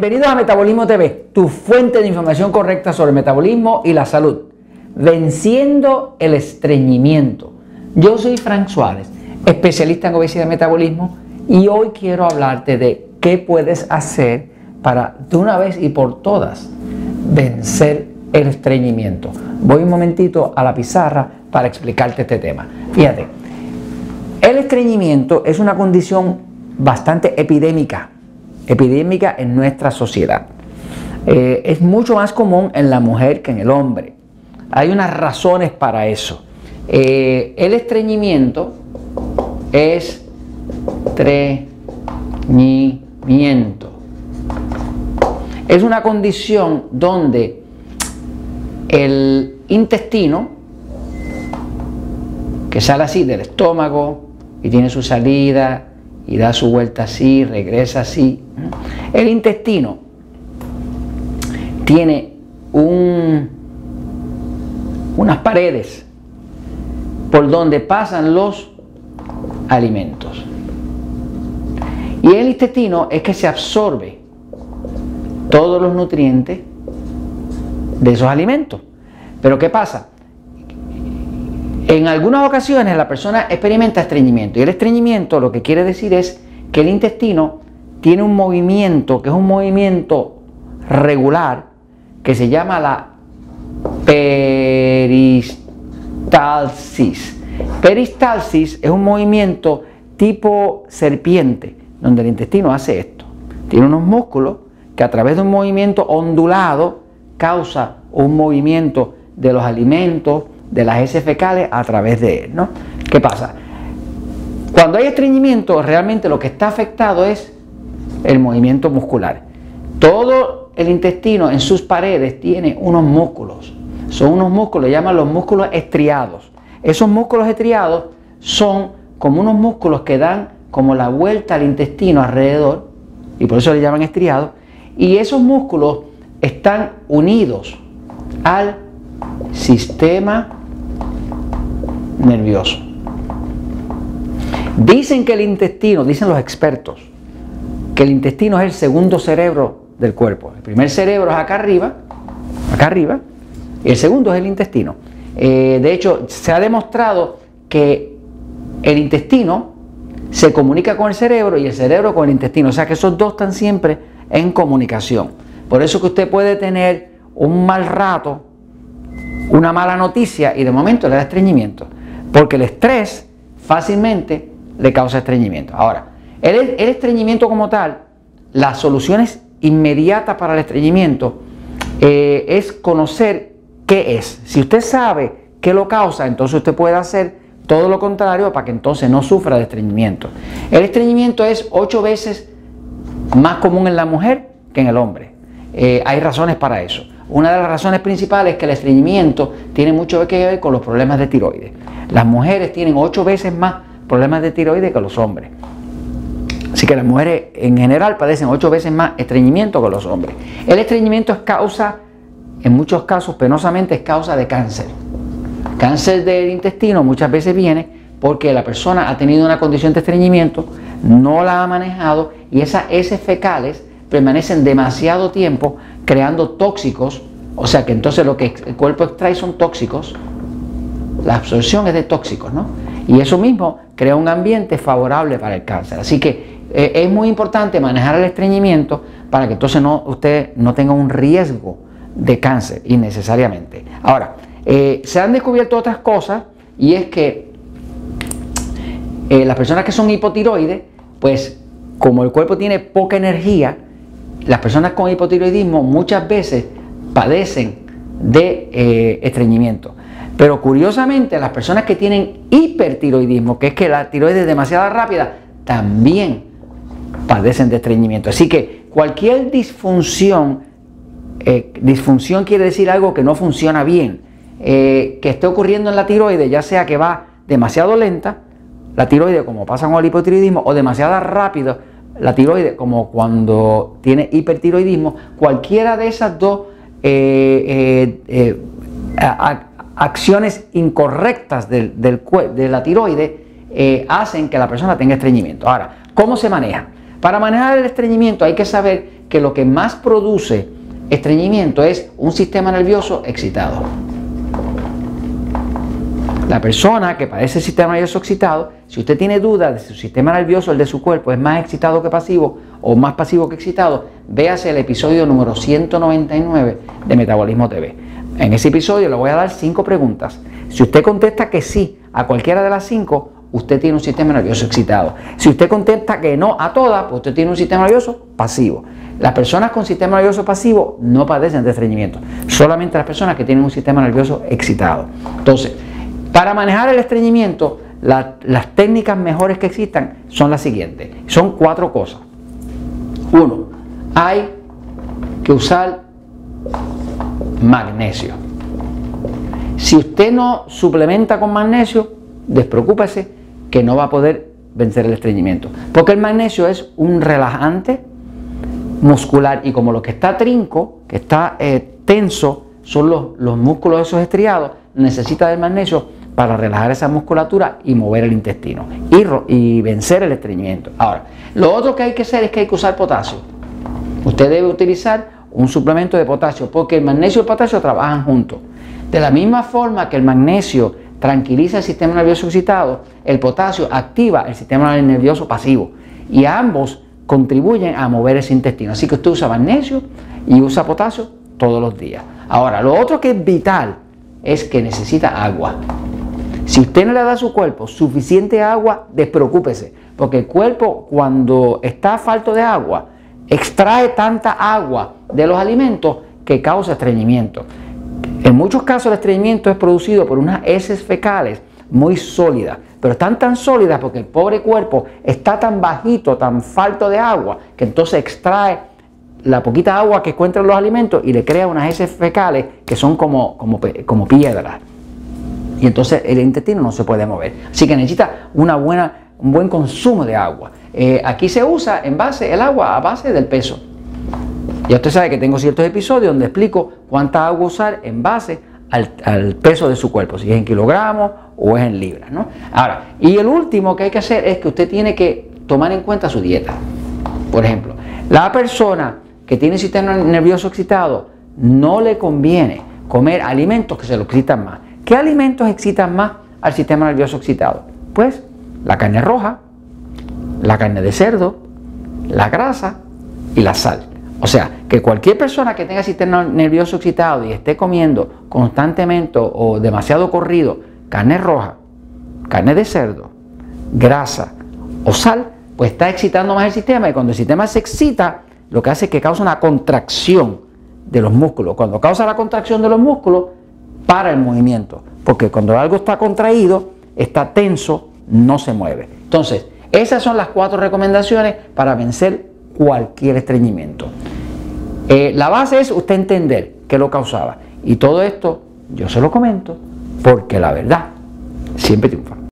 Bienvenidos a Metabolismo TV, tu fuente de información correcta sobre el metabolismo y la salud. Venciendo el estreñimiento. Yo soy Frank Suárez, especialista en obesidad y metabolismo, y hoy quiero hablarte de qué puedes hacer para de una vez y por todas vencer el estreñimiento. Voy un momentito a la pizarra para explicarte este tema. Fíjate, el estreñimiento es una condición bastante epidémica, epidémica en nuestra sociedad. Eh, es mucho más común en la mujer que en el hombre. Hay unas razones para eso. Eh, el estreñimiento es estreñimiento. Es una condición donde el intestino, que sale así del estómago y tiene su salida y da su vuelta así, regresa así. El intestino tiene un, unas paredes por donde pasan los alimentos. Y el intestino es que se absorbe todos los nutrientes de esos alimentos. Pero ¿qué pasa? En algunas ocasiones la persona experimenta estreñimiento y el estreñimiento lo que quiere decir es que el intestino tiene un movimiento que es un movimiento regular que se llama la peristalsis. Peristalsis es un movimiento tipo serpiente, donde el intestino hace esto. Tiene unos músculos que a través de un movimiento ondulado causa un movimiento de los alimentos, de las heces fecales a través de él. ¿no? ¿Qué pasa? Cuando hay estreñimiento, realmente lo que está afectado es el movimiento muscular. Todo el intestino en sus paredes tiene unos músculos. Son unos músculos, llaman los músculos estriados. Esos músculos estriados son como unos músculos que dan como la vuelta al intestino alrededor, y por eso le llaman estriados, y esos músculos están unidos al sistema nervioso. Dicen que el intestino, dicen los expertos, que el intestino es el segundo cerebro del cuerpo. El primer cerebro es acá arriba, acá arriba, y el segundo es el intestino. Eh, de hecho, se ha demostrado que el intestino se comunica con el cerebro y el cerebro con el intestino. O sea que esos dos están siempre en comunicación. Por eso que usted puede tener un mal rato, una mala noticia y de momento le da estreñimiento. Porque el estrés fácilmente le causa estreñimiento. Ahora, el, estreñimiento como tal, las soluciones inmediatas para el estreñimiento eh, es conocer qué es. Si usted sabe qué lo causa, entonces usted puede hacer todo lo contrario para que entonces no sufra de estreñimiento. El estreñimiento es ocho veces más común en la mujer que en el hombre. Eh, hay razones para eso. Una de las razones principales es que el estreñimiento tiene mucho que ver con los problemas de tiroides. Las mujeres tienen ocho veces más problemas de tiroides que los hombres. Así que las mujeres en general padecen ocho veces más estreñimiento que los hombres. El estreñimiento es causa, en muchos casos, penosamente es causa de cáncer. Cáncer del intestino muchas veces viene porque la persona ha tenido una condición de estreñimiento, no la ha manejado y esas heces fecales permanecen demasiado tiempo creando tóxicos, o sea que entonces lo que el cuerpo extrae son tóxicos, la absorción es de tóxicos, ¿no? Y eso mismo crea un ambiente favorable para el cáncer. Así que eh, es muy importante manejar el estreñimiento para que entonces no, usted no tenga un riesgo de cáncer innecesariamente. Ahora, eh, se han descubierto otras cosas y es que eh, las personas que son hipotiroides, pues como el cuerpo tiene poca energía, las personas con hipotiroidismo muchas veces padecen de eh, estreñimiento. Pero curiosamente, las personas que tienen hipertiroidismo, que es que la tiroides es demasiado rápida, también padecen de estreñimiento. Así que cualquier disfunción, eh, disfunción quiere decir algo que no funciona bien, eh, que esté ocurriendo en la tiroides, ya sea que va demasiado lenta, la tiroides como pasa con el hipotiroidismo, o demasiado rápido, la tiroides, como cuando tiene hipertiroidismo, cualquiera de esas dos eh, eh, eh, acciones incorrectas del, de la tiroide hacen que la persona tenga estreñimiento. Ahora, ¿cómo se maneja? Para manejar el estreñimiento hay que saber que lo que más produce estreñimiento es un sistema nervioso excitado. La persona que padece sistema nervioso excitado, si usted tiene dudas de si su sistema nervioso, el de su cuerpo, es más excitado que pasivo o más pasivo que excitado, véase el episodio número 199 de Metabolismo TV. En ese episodio le voy a dar cinco preguntas. Si usted contesta que sí a cualquiera de las cinco, usted tiene un sistema nervioso excitado. Si usted contesta que no a todas, pues usted tiene un sistema nervioso pasivo. Las personas con sistema nervioso pasivo no padecen de estreñimiento, solamente las personas que tienen un sistema nervioso excitado. Entonces, para manejar el estreñimiento, las técnicas mejores que existan son las siguientes. Son cuatro cosas. Uno, hay que usar magnesio. Si usted no suplementa con magnesio, despreocúpese que no va a poder vencer el estreñimiento. Porque el magnesio es un relajante muscular y como lo que está trinco, que está eh, tenso, son los, los músculos esos estriados, necesita del magnesio para relajar esa musculatura y mover el intestino y, vencer el estreñimiento. Ahora, lo otro que hay que hacer es que hay que usar potasio. Usted debe utilizar un suplemento de potasio porque el magnesio y el potasio trabajan juntos. De la misma forma que el magnesio tranquiliza el sistema nervioso excitado, el potasio activa el sistema nervioso pasivo y ambos contribuyen a mover ese intestino. Así que usted usa magnesio y usa potasio todos los días. Ahora, lo otro que es vital es que necesita agua. Si usted no le da a su cuerpo suficiente agua, despreocúpese, porque el cuerpo cuando está falto de agua, extrae tanta agua de los alimentos que causa estreñimiento. En muchos casos el estreñimiento es producido por unas heces fecales muy sólidas, pero están tan sólidas porque el pobre cuerpo está tan bajito, tan falto de agua, que entonces extrae la poquita agua que encuentra en los alimentos y le crea unas heces fecales que son como, como, como piedras y entonces el intestino no se puede mover. Así que necesita una buena, un buen consumo de agua. Eh, aquí se usa en base el agua a base del peso. Ya usted sabe que tengo ciertos episodios donde explico cuánta agua usar en base al, peso de su cuerpo, si es en kilogramos o es en libras. ¿no? Ahora, y el último que hay que hacer es que usted tiene que tomar en cuenta su dieta. Por ejemplo, la persona que tiene sistema nervioso excitado no le conviene comer alimentos que se lo excitan más. ¿Qué alimentos excitan más al sistema nervioso excitado? Pues la carne roja, la carne de cerdo, la grasa y la sal. O sea, que cualquier persona que tenga sistema nervioso excitado y esté comiendo constantemente o demasiado corrido carne roja, carne de cerdo, grasa o sal, pues está excitando más el sistema y cuando el sistema se excita, lo que hace es que causa una contracción de los músculos. Cuando causa la contracción de los músculos, para el movimiento, porque cuando algo está contraído, está tenso, no se mueve. Entonces, esas son las cuatro recomendaciones para vencer cualquier estreñimiento. Eh, la base es usted entender qué lo causaba. Y todo esto yo se lo comento porque la verdad siempre triunfa.